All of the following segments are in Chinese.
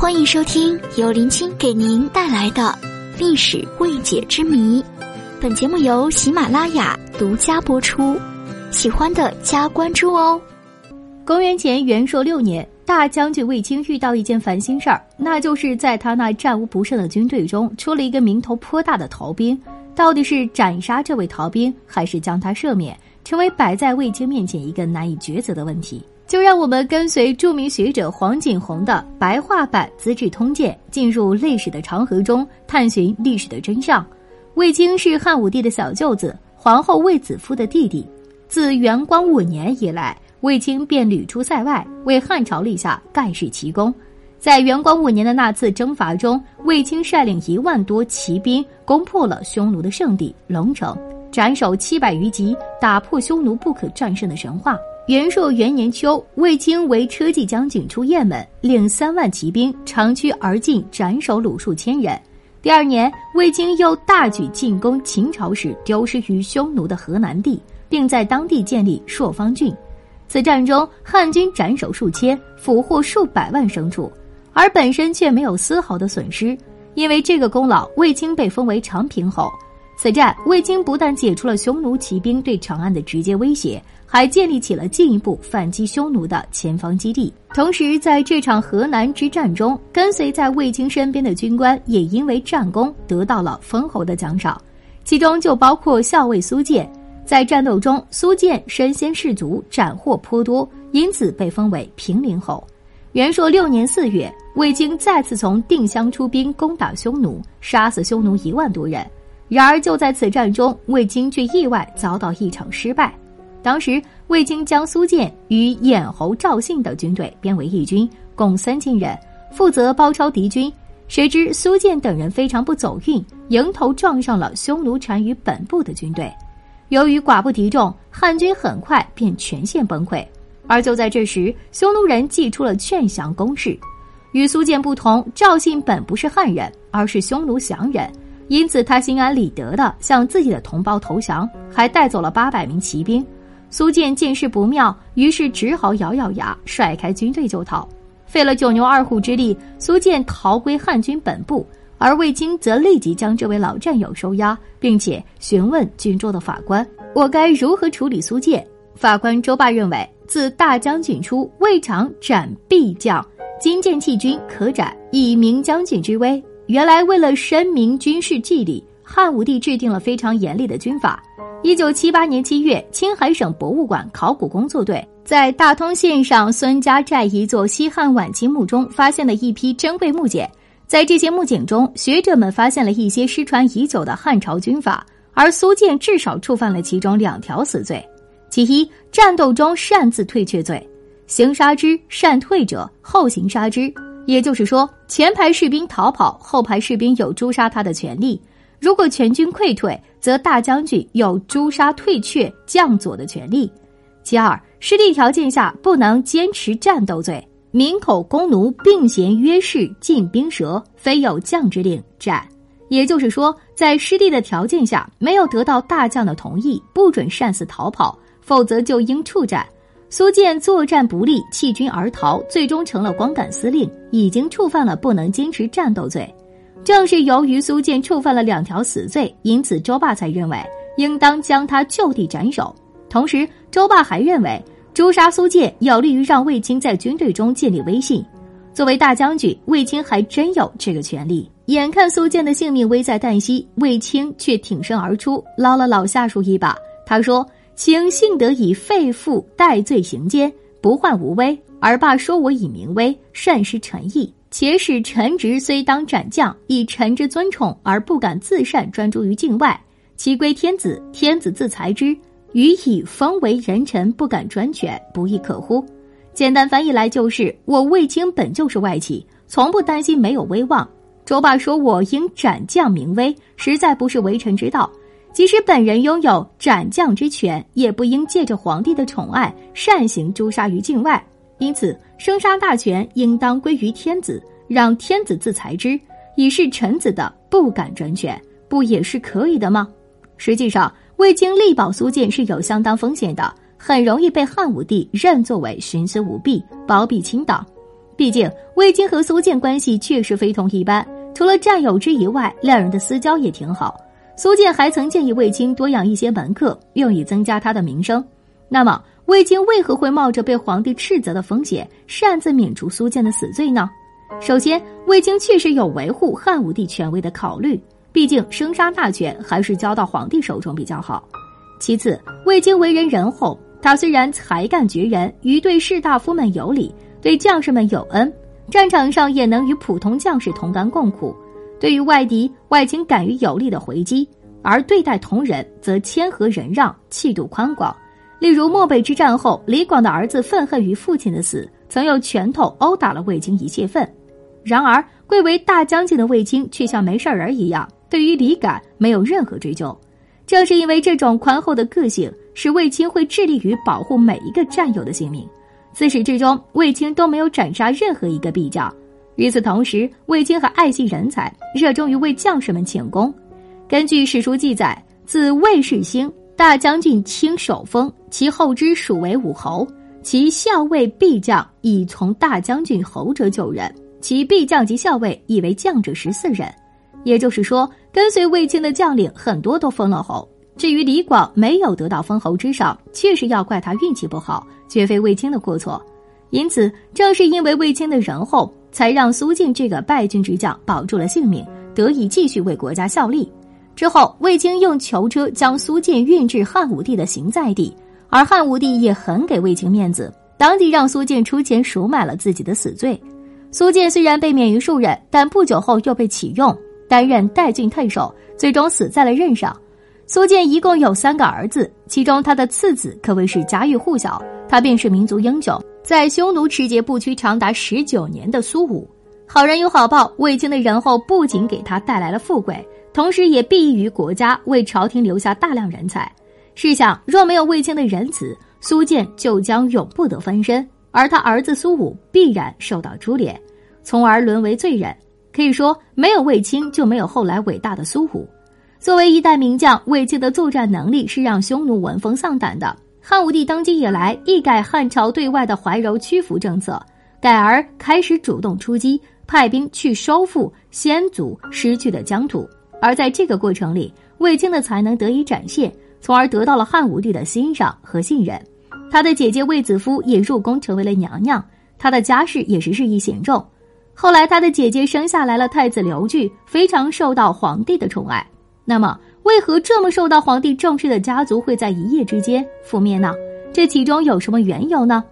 欢迎收听由林青给您带来的历史未解之谜。本节目由喜马拉雅独家播出，喜欢的加关注哦。公元前元朔六年，大将军卫青遇到一件烦心事儿，那就是在他那战无不胜的军队中出了一个名头颇大的逃兵。到底是斩杀这位逃兵，还是将他赦免，成为摆在卫青面前一个难以抉择的问题。就让我们跟随著名学者黄景洪的白话版《资治通鉴》，进入历史的长河中，探寻历史的真相。卫青是汉武帝的小舅子，皇后卫子夫的弟弟。自元光五年以来，卫青便屡出塞外，为汉朝立下盖世奇功。在元光五年的那次征伐中，卫青率领一万多骑兵攻破了匈奴的圣地龙城，斩首七百余级，打破匈奴不可战胜的神话。元朔元年秋，卫青为车骑将军出雁门，领三万骑兵长驱而进，斩首鲁数千人。第二年，卫青又大举进攻秦朝时丢失于匈奴的河南地，并在当地建立朔方郡。此战中，汉军斩首数千，俘获数百万牲畜。而本身却没有丝毫的损失，因为这个功劳，卫青被封为长平侯。此战，卫青不但解除了匈奴骑兵对长安的直接威胁，还建立起了进一步反击匈奴的前方基地。同时，在这场河南之战中，跟随在卫青身边的军官也因为战功得到了封侯的奖赏，其中就包括校尉苏建。在战斗中，苏建身先士卒，斩获颇多，因此被封为平陵侯。元朔六年四月，卫青再次从定襄出兵攻打匈奴，杀死匈奴一万多人。然而就在此战中，卫青却意外遭到一场失败。当时，卫青将苏建与兖侯赵信的军队编为一军，共三千人，负责包抄敌军。谁知苏建等人非常不走运，迎头撞上了匈奴单于本部的军队。由于寡不敌众，汉军很快便全线崩溃。而就在这时，匈奴人祭出了劝降攻势。与苏建不同，赵信本不是汉人，而是匈奴降人，因此他心安理得地向自己的同胞投降，还带走了八百名骑兵。苏建见势不妙，于是只好咬咬牙，甩开军队就逃。费了九牛二虎之力，苏建逃归汉军本部，而卫青则立即将这位老战友收押，并且询问军中的法官：“我该如何处理苏建？”法官周霸认为，自大将军出，未尝斩必将，今见弃军，可斩，以明将军之威。原来为了申明军事纪律，汉武帝制定了非常严厉的军法。一九七八年七月，青海省博物馆考古工作队在大通县上孙家寨一座西汉晚期墓中发现了一批珍贵木简。在这些木简中，学者们发现了一些失传已久的汉朝军法，而苏建至少触犯了其中两条死罪。其一，战斗中擅自退却罪，行杀之，擅退者后行杀之。也就是说，前排士兵逃跑，后排士兵有诛杀他的权利。如果全军溃退，则大将军有诛杀退却将佐的权利。其二，失地条件下不能坚持战斗罪，民口弓弩并衔约式进兵蛇，非有将之令斩。也就是说，在失地的条件下，没有得到大将的同意，不准擅自逃跑。否则就应处斩。苏建作战不利，弃军而逃，最终成了光杆司令，已经触犯了不能坚持战斗罪。正是由于苏建触犯了两条死罪，因此周霸才认为应当将他就地斩首。同时，周霸还认为诛杀苏建有利于让卫青在军队中建立威信。作为大将军，卫青还真有这个权利。眼看苏建的性命危在旦夕，卫青却挺身而出，捞了老下属一把。他说。请幸得以废父代罪行奸，不患无威，而罢说我以名威，善失臣意。且使臣职虽当斩将，以臣之尊宠而不敢自擅专诸于境外，其归天子，天子自裁之。予以封为人臣，不敢专权，不亦可乎？简单翻译来就是：我卫青本就是外戚，从不担心没有威望。周霸说我应斩将名威，实在不是为臣之道。即使本人拥有斩将之权，也不应借着皇帝的宠爱擅行诛杀于境外。因此，生杀大权应当归于天子，让天子自裁之，以示臣子的不敢专权，不也是可以的吗？实际上，未经力保苏建是有相当风险的，很容易被汉武帝认作为徇私舞弊、包庇亲党。毕竟卫青和苏建关系确实非同一般，除了战友之谊外，两人的私交也挺好。苏建还曾建议卫青多养一些门客，用以增加他的名声。那么，卫青为何会冒着被皇帝斥责的风险，擅自免除苏建的死罪呢？首先，卫青确实有维护汉武帝权威的考虑，毕竟生杀大权还是交到皇帝手中比较好。其次，卫青为人仁厚，他虽然才干绝人，于对士大夫们有礼。对将士们有恩，战场上也能与普通将士同甘共苦。对于外敌，外卿敢于有力的回击；而对待同人，则谦和忍让，气度宽广。例如漠北之战后，李广的儿子愤恨于父亲的死，曾用拳头殴打了卫青一泄愤。然而贵为大将军的卫青却像没事人一样，对于李敢没有任何追究。正是因为这种宽厚的个性，使卫青会致力于保护每一个战友的性命。自始至终，卫青都没有斩杀任何一个裨将。与此同时，卫青还爱惜人才，热衷于为将士们请功。根据史书记载，自魏世兴大将军卿守封，其后之属为武侯。其校尉、裨将以从大将军侯者九人，其裨将及校尉亦为将者十四人。也就是说，跟随卫青的将领很多都封了侯。至于李广没有得到封侯之赏，确实要怪他运气不好。绝非卫青的过错，因此正是因为卫青的仁厚，才让苏静这个败军之将保住了性命，得以继续为国家效力。之后，卫青用囚车将苏建运至汉武帝的行在地，而汉武帝也很给卫青面子，当即让苏建出钱赎买了自己的死罪。苏建虽然被免于数任，但不久后又被启用担任代郡太守，最终死在了任上。苏建一共有三个儿子，其中他的次子可谓是家喻户晓。他便是民族英雄，在匈奴持节不屈长达十九年的苏武。好人有好报，卫青的仁厚不仅给他带来了富贵，同时也裨益于国家，为朝廷留下大量人才。试想，若没有卫青的仁慈，苏建就将永不得翻身，而他儿子苏武必然受到株连，从而沦为罪人。可以说，没有卫青，就没有后来伟大的苏武。作为一代名将，卫青的作战能力是让匈奴闻风丧胆的。汉武帝登基以来，一改汉朝对外的怀柔屈服政策，改而开始主动出击，派兵去收复先祖失去的疆土。而在这个过程里，卫青的才能得以展现，从而得到了汉武帝的欣赏和信任。他的姐姐卫子夫也入宫成为了娘娘，他的家世也是日益显重。后来，他的姐姐生下来了太子刘据，非常受到皇帝的宠爱。那么，为何这么受到皇帝重视的家族会在一夜之间覆灭呢？这其中有什么缘由呢？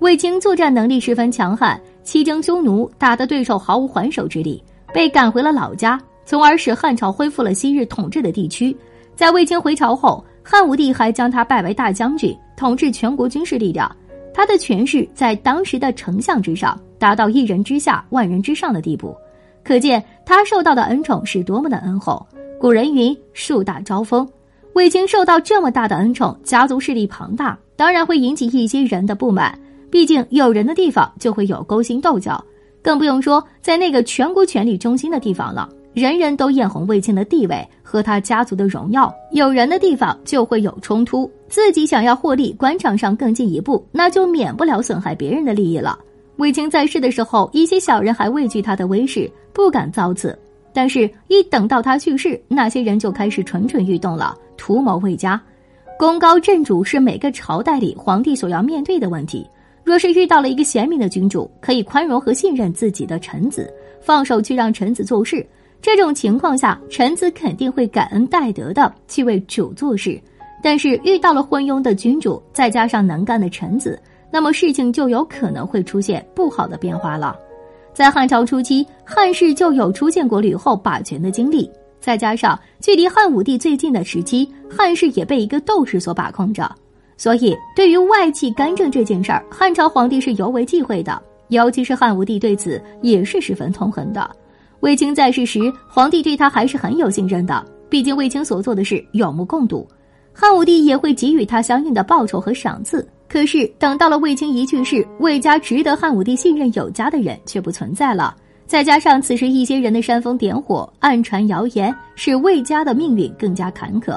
卫青作战能力十分强悍，西征匈奴，打得对手毫无还手之力，被赶回了老家，从而使汉朝恢复了昔日统治的地区。在卫青回朝后，汉武帝还将他拜为大将军，统治全国军事力量。他的权势在当时的丞相之上，达到一人之下，万人之上的地步，可见他受到的恩宠是多么的恩厚。古人云：“树大招风。”卫青受到这么大的恩宠，家族势力庞大，当然会引起一些人的不满。毕竟有人的地方就会有勾心斗角，更不用说在那个全国权力中心的地方了，人人都艳红卫青的地位和他家族的荣耀。有人的地方就会有冲突，自己想要获利，官场上更进一步，那就免不了损害别人的利益了。卫青在世的时候，一些小人还畏惧他的威势，不敢造次。但是，一等到他去世，那些人就开始蠢蠢欲动了，图谋未加。功高震主是每个朝代里皇帝所要面对的问题。若是遇到了一个贤明的君主，可以宽容和信任自己的臣子，放手去让臣子做事，这种情况下，臣子肯定会感恩戴德的去为主做事。但是，遇到了昏庸的君主，再加上能干的臣子，那么事情就有可能会出现不好的变化了。在汉朝初期，汉室就有出现过吕后把权的经历。再加上距离汉武帝最近的时期，汉室也被一个斗士所把控着，所以对于外戚干政这件事儿，汉朝皇帝是尤为忌讳的。尤其是汉武帝对此也是十分痛恨的。卫青在世时，皇帝对他还是很有信任的，毕竟卫青所做的事有目共睹，汉武帝也会给予他相应的报酬和赏赐。可是，等到了卫青一去世，魏家值得汉武帝信任有加的人却不存在了。再加上此时一些人的煽风点火、暗传谣言，使魏家的命运更加坎坷。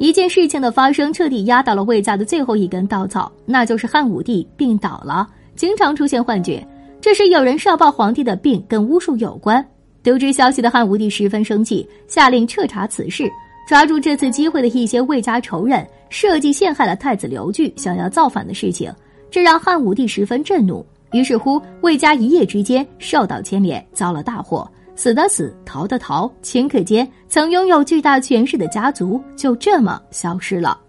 一件事情的发生，彻底压倒了魏家的最后一根稻草，那就是汉武帝病倒了，经常出现幻觉。这时有人上报皇帝的病跟巫术有关。得知消息的汉武帝十分生气，下令彻查此事，抓住这次机会的一些魏家仇人，设计陷害了太子刘据，想要造反的事情，这让汉武帝十分震怒。于是乎，魏家一夜之间受到牵连，遭了大祸，死的死，逃的逃，顷刻间，曾拥有巨大权势的家族就这么消失了。